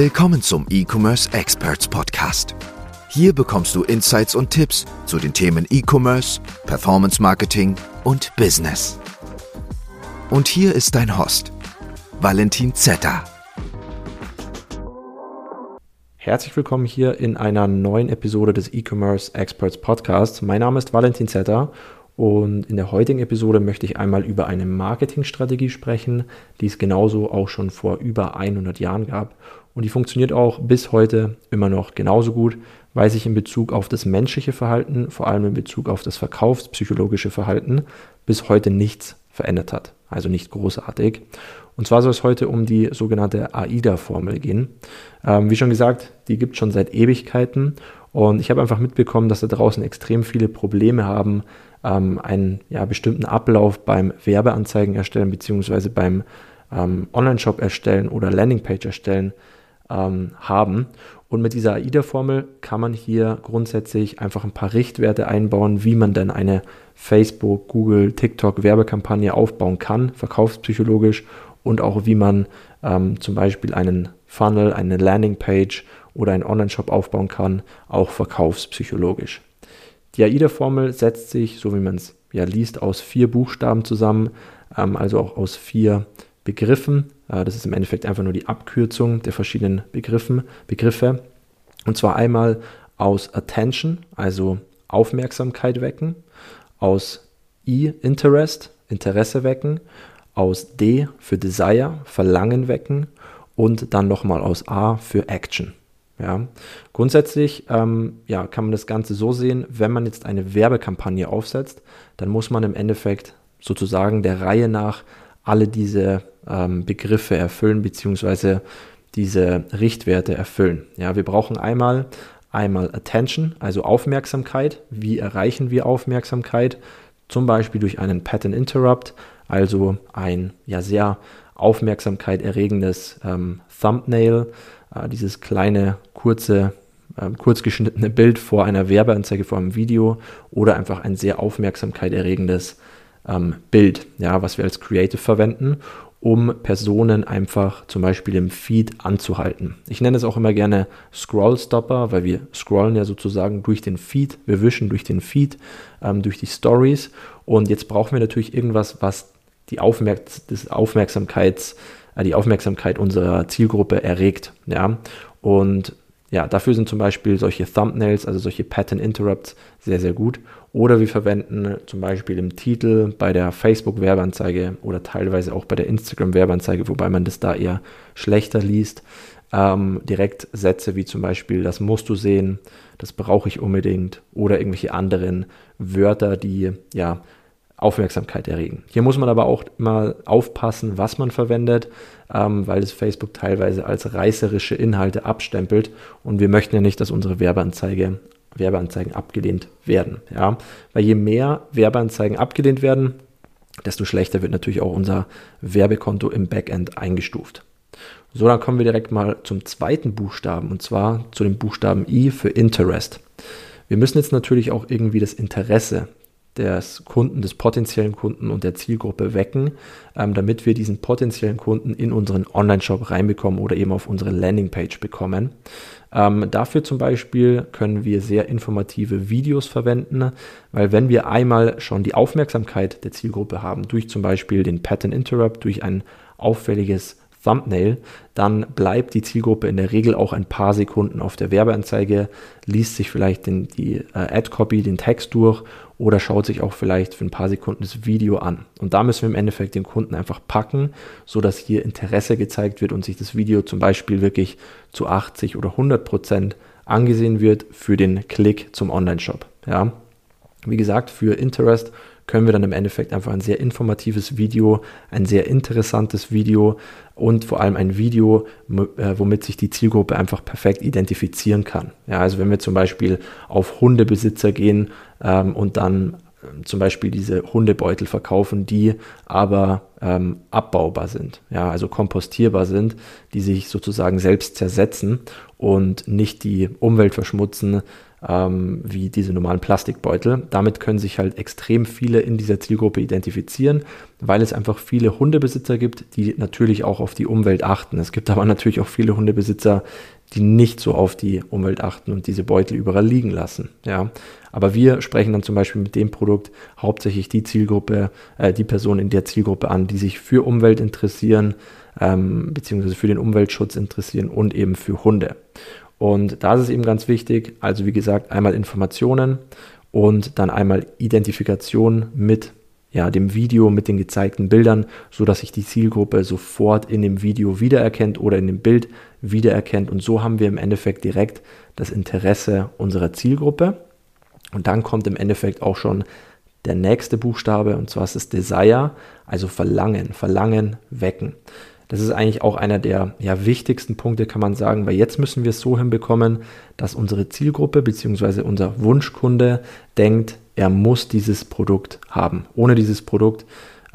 Willkommen zum E-Commerce Experts Podcast. Hier bekommst du Insights und Tipps zu den Themen E-Commerce, Performance Marketing und Business. Und hier ist dein Host, Valentin Zetter. Herzlich willkommen hier in einer neuen Episode des E-Commerce Experts Podcasts. Mein Name ist Valentin Zetter und in der heutigen Episode möchte ich einmal über eine Marketingstrategie sprechen, die es genauso auch schon vor über 100 Jahren gab. Und die funktioniert auch bis heute immer noch genauso gut, weil sich in Bezug auf das menschliche Verhalten, vor allem in Bezug auf das verkaufspsychologische Verhalten, bis heute nichts verändert hat. Also nicht großartig. Und zwar soll es heute um die sogenannte AIDA-Formel gehen. Ähm, wie schon gesagt, die gibt es schon seit Ewigkeiten. Und ich habe einfach mitbekommen, dass da draußen extrem viele Probleme haben, ähm, einen ja, bestimmten Ablauf beim Werbeanzeigen erstellen beziehungsweise beim ähm, Online-Shop erstellen oder Landingpage erstellen ähm, haben. Und mit dieser AIDA-Formel kann man hier grundsätzlich einfach ein paar Richtwerte einbauen, wie man denn eine Facebook, Google, TikTok Werbekampagne aufbauen kann, verkaufspsychologisch und auch wie man ähm, zum Beispiel einen Funnel, eine Landingpage oder einen Online-Shop aufbauen kann, auch verkaufspsychologisch. Die AIDA-Formel setzt sich, so wie man es ja liest, aus vier Buchstaben zusammen, ähm, also auch aus vier Begriffen. Äh, das ist im Endeffekt einfach nur die Abkürzung der verschiedenen Begriffen, Begriffe. Und zwar einmal aus Attention, also Aufmerksamkeit wecken, aus E, Interest, Interesse wecken, aus D für Desire, Verlangen wecken und dann nochmal aus A für Action. Ja. Grundsätzlich ähm, ja, kann man das Ganze so sehen, wenn man jetzt eine Werbekampagne aufsetzt, dann muss man im Endeffekt sozusagen der Reihe nach alle diese ähm, Begriffe erfüllen, beziehungsweise diese Richtwerte erfüllen. Ja, wir brauchen einmal, einmal Attention, also Aufmerksamkeit. Wie erreichen wir Aufmerksamkeit? Zum Beispiel durch einen Pattern Interrupt, also ein ja sehr Aufmerksamkeit erregendes ähm, Thumbnail, äh, dieses kleine, kurze, äh, kurz geschnittene Bild vor einer Werbeanzeige, vor einem Video oder einfach ein sehr aufmerksamkeit erregendes ähm, Bild, ja, was wir als Creative verwenden, um Personen einfach zum Beispiel im Feed anzuhalten. Ich nenne es auch immer gerne Scroll Stopper, weil wir scrollen ja sozusagen durch den Feed, wir wischen durch den Feed, ähm, durch die Stories und jetzt brauchen wir natürlich irgendwas, was die Aufmerk des Aufmerksamkeits die Aufmerksamkeit unserer Zielgruppe erregt. Ja? Und ja, dafür sind zum Beispiel solche Thumbnails, also solche Pattern Interrupts sehr, sehr gut. Oder wir verwenden zum Beispiel im Titel bei der Facebook-Werbeanzeige oder teilweise auch bei der Instagram-Werbeanzeige, wobei man das da eher schlechter liest, ähm, direkt Sätze wie zum Beispiel, das musst du sehen, das brauche ich unbedingt oder irgendwelche anderen Wörter, die ja Aufmerksamkeit erregen. Hier muss man aber auch immer aufpassen, was man verwendet, ähm, weil es Facebook teilweise als reißerische Inhalte abstempelt und wir möchten ja nicht, dass unsere Werbeanzeige, Werbeanzeigen abgelehnt werden. Ja? Weil je mehr Werbeanzeigen abgelehnt werden, desto schlechter wird natürlich auch unser Werbekonto im Backend eingestuft. So, dann kommen wir direkt mal zum zweiten Buchstaben und zwar zu dem Buchstaben I für Interest. Wir müssen jetzt natürlich auch irgendwie das Interesse des Kunden, des potenziellen Kunden und der Zielgruppe wecken, ähm, damit wir diesen potenziellen Kunden in unseren Online-Shop reinbekommen oder eben auf unsere Landingpage bekommen. Ähm, dafür zum Beispiel können wir sehr informative Videos verwenden, weil wenn wir einmal schon die Aufmerksamkeit der Zielgruppe haben, durch zum Beispiel den Pattern Interrupt, durch ein auffälliges Thumbnail, dann bleibt die Zielgruppe in der Regel auch ein paar Sekunden auf der Werbeanzeige, liest sich vielleicht den, die äh, Ad-Copy, den Text durch oder schaut sich auch vielleicht für ein paar Sekunden das Video an. Und da müssen wir im Endeffekt den Kunden einfach packen, so dass hier Interesse gezeigt wird und sich das Video zum Beispiel wirklich zu 80 oder 100 Prozent angesehen wird für den Klick zum Online-Shop. Ja. Wie gesagt, für Interest können wir dann im Endeffekt einfach ein sehr informatives Video, ein sehr interessantes Video und vor allem ein Video, äh, womit sich die Zielgruppe einfach perfekt identifizieren kann. Ja, also wenn wir zum Beispiel auf Hundebesitzer gehen ähm, und dann ähm, zum Beispiel diese Hundebeutel verkaufen, die aber ähm, abbaubar sind, ja, also kompostierbar sind, die sich sozusagen selbst zersetzen und nicht die Umwelt verschmutzen, ähm, wie diese normalen Plastikbeutel. Damit können sich halt extrem viele in dieser Zielgruppe identifizieren, weil es einfach viele Hundebesitzer gibt, die natürlich auch auf die Umwelt achten. Es gibt aber natürlich auch viele Hundebesitzer, die nicht so auf die Umwelt achten und diese Beutel überall liegen lassen. Ja. Aber wir sprechen dann zum Beispiel mit dem Produkt hauptsächlich die Zielgruppe, äh, die Personen in der Zielgruppe an, die sich für Umwelt interessieren, ähm, beziehungsweise für den Umweltschutz interessieren und eben für Hunde. Und da ist es eben ganz wichtig, also wie gesagt, einmal Informationen und dann einmal Identifikation mit ja, dem Video, mit den gezeigten Bildern, so dass sich die Zielgruppe sofort in dem Video wiedererkennt oder in dem Bild wiedererkennt. Und so haben wir im Endeffekt direkt das Interesse unserer Zielgruppe. Und dann kommt im Endeffekt auch schon der nächste Buchstabe, und zwar ist es Desire, also Verlangen, Verlangen wecken. Das ist eigentlich auch einer der ja, wichtigsten Punkte, kann man sagen, weil jetzt müssen wir es so hinbekommen, dass unsere Zielgruppe bzw. unser Wunschkunde denkt, er muss dieses Produkt haben. Ohne dieses Produkt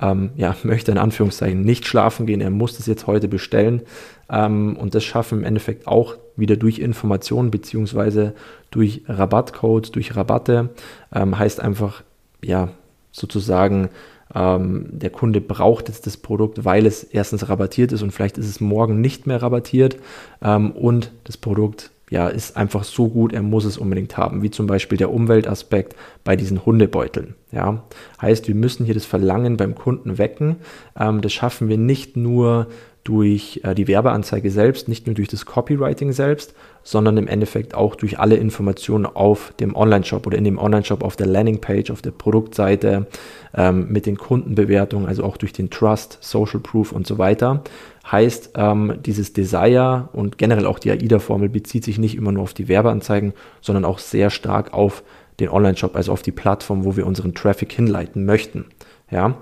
ähm, ja, möchte in Anführungszeichen nicht schlafen gehen, er muss das jetzt heute bestellen. Ähm, und das schaffen im Endeffekt auch wieder durch Informationen bzw. durch Rabattcodes, durch Rabatte. Ähm, heißt einfach, ja, sozusagen ähm, der Kunde braucht jetzt das Produkt, weil es erstens rabattiert ist und vielleicht ist es morgen nicht mehr rabattiert ähm, und das Produkt ja, ist einfach so gut, er muss es unbedingt haben, wie zum Beispiel der Umweltaspekt bei diesen Hundebeuteln. Ja. Heißt, wir müssen hier das Verlangen beim Kunden wecken. Ähm, das schaffen wir nicht nur durch äh, die Werbeanzeige selbst, nicht nur durch das Copywriting selbst, sondern im Endeffekt auch durch alle Informationen auf dem Online-Shop oder in dem Online-Shop auf der Landingpage, auf der Produktseite, ähm, mit den Kundenbewertungen, also auch durch den Trust, Social Proof und so weiter. Heißt, ähm, dieses Desire und generell auch die AIDA-Formel bezieht sich nicht immer nur auf die Werbeanzeigen, sondern auch sehr stark auf den Online-Shop, also auf die Plattform, wo wir unseren Traffic hinleiten möchten. Ja,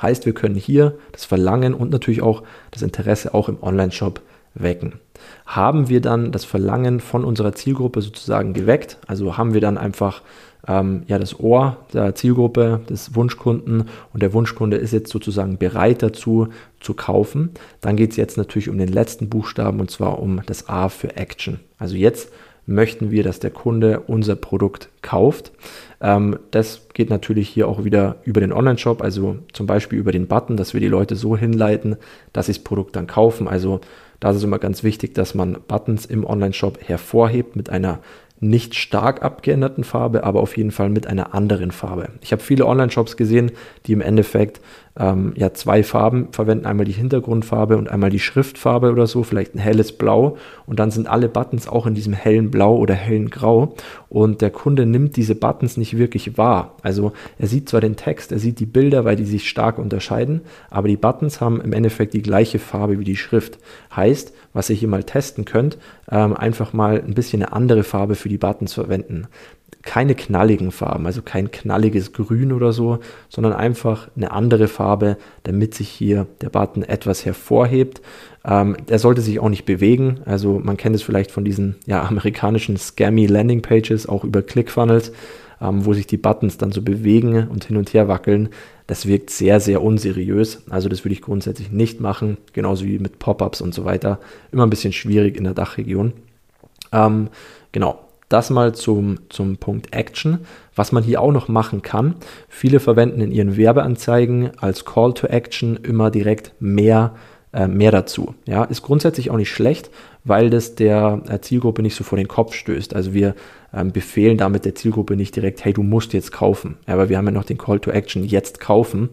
Heißt, wir können hier das Verlangen und natürlich auch das Interesse auch im Online-Shop wecken. Haben wir dann das Verlangen von unserer Zielgruppe sozusagen geweckt, also haben wir dann einfach ähm, ja, das Ohr der Zielgruppe, des Wunschkunden und der Wunschkunde ist jetzt sozusagen bereit dazu zu kaufen, dann geht es jetzt natürlich um den letzten Buchstaben und zwar um das A für Action. Also jetzt möchten wir, dass der Kunde unser Produkt kauft. Ähm, das geht natürlich hier auch wieder über den Online-Shop, also zum Beispiel über den Button, dass wir die Leute so hinleiten, dass sie das Produkt dann kaufen. Also da ist es immer ganz wichtig, dass man Buttons im Online-Shop hervorhebt mit einer nicht stark abgeänderten Farbe, aber auf jeden Fall mit einer anderen Farbe. Ich habe viele Online-Shops gesehen, die im Endeffekt ähm, ja zwei Farben verwenden, einmal die Hintergrundfarbe und einmal die Schriftfarbe oder so, vielleicht ein helles Blau. Und dann sind alle Buttons auch in diesem hellen Blau oder hellen Grau. Und der Kunde nimmt diese Buttons nicht wirklich wahr. Also er sieht zwar den Text, er sieht die Bilder, weil die sich stark unterscheiden, aber die Buttons haben im Endeffekt die gleiche Farbe wie die Schrift. Heißt, was ihr hier mal testen könnt, ähm, einfach mal ein bisschen eine andere Farbe für die Buttons verwenden keine knalligen Farben, also kein knalliges Grün oder so, sondern einfach eine andere Farbe, damit sich hier der Button etwas hervorhebt. Ähm, der sollte sich auch nicht bewegen, also man kennt es vielleicht von diesen ja, amerikanischen Scammy Landing Pages, auch über ClickFunnels, ähm, wo sich die Buttons dann so bewegen und hin und her wackeln. Das wirkt sehr, sehr unseriös. Also das würde ich grundsätzlich nicht machen, genauso wie mit Pop-ups und so weiter. Immer ein bisschen schwierig in der Dachregion. Ähm, genau, das mal zum, zum Punkt Action. Was man hier auch noch machen kann, viele verwenden in ihren Werbeanzeigen als Call to Action immer direkt mehr, äh, mehr dazu. Ja, ist grundsätzlich auch nicht schlecht, weil das der äh, Zielgruppe nicht so vor den Kopf stößt. Also wir ähm, befehlen damit der Zielgruppe nicht direkt, hey, du musst jetzt kaufen. Aber wir haben ja noch den Call to Action, jetzt kaufen.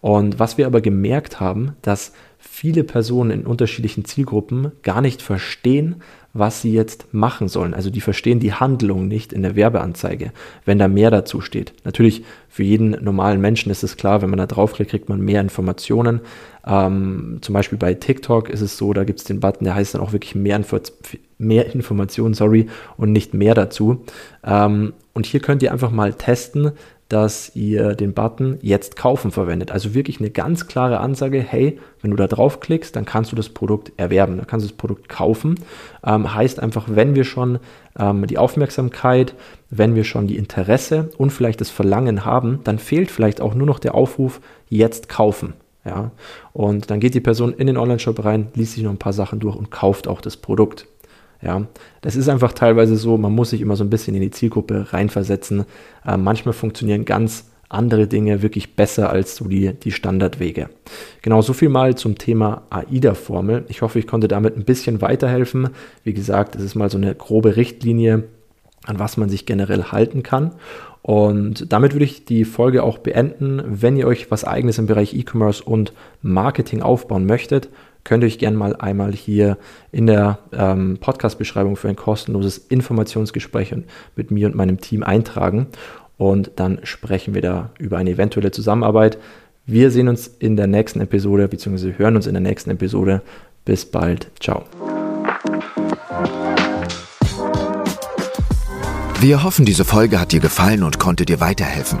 Und was wir aber gemerkt haben, dass viele Personen in unterschiedlichen Zielgruppen gar nicht verstehen, was sie jetzt machen sollen. Also die verstehen die Handlung nicht in der Werbeanzeige, wenn da mehr dazu steht. Natürlich für jeden normalen Menschen ist es klar, wenn man da draufklickt, kriegt man mehr Informationen. Ähm, zum Beispiel bei TikTok ist es so, da gibt es den Button, der heißt dann auch wirklich mehr, Info mehr Informationen, sorry, und nicht mehr dazu. Ähm, und hier könnt ihr einfach mal testen, dass ihr den Button jetzt kaufen verwendet. Also wirklich eine ganz klare Ansage, hey, wenn du da draufklickst, dann kannst du das Produkt erwerben, dann kannst du das Produkt kaufen. Ähm, heißt einfach, wenn wir schon ähm, die Aufmerksamkeit, wenn wir schon die Interesse und vielleicht das Verlangen haben, dann fehlt vielleicht auch nur noch der Aufruf, jetzt kaufen. Ja, und dann geht die Person in den Online-Shop rein, liest sich noch ein paar Sachen durch und kauft auch das Produkt. Ja, das ist einfach teilweise so, man muss sich immer so ein bisschen in die Zielgruppe reinversetzen. Äh, manchmal funktionieren ganz andere Dinge wirklich besser als so die, die Standardwege. Genau so viel mal zum Thema AIDA-Formel. Ich hoffe, ich konnte damit ein bisschen weiterhelfen. Wie gesagt, es ist mal so eine grobe Richtlinie, an was man sich generell halten kann. Und damit würde ich die Folge auch beenden. Wenn ihr euch was eigenes im Bereich E-Commerce und Marketing aufbauen möchtet, könnt ihr euch gerne mal einmal hier in der ähm, Podcast-Beschreibung für ein kostenloses Informationsgespräch mit mir und meinem Team eintragen und dann sprechen wir da über eine eventuelle Zusammenarbeit. Wir sehen uns in der nächsten Episode, beziehungsweise hören uns in der nächsten Episode. Bis bald. Ciao. Wir hoffen, diese Folge hat dir gefallen und konnte dir weiterhelfen.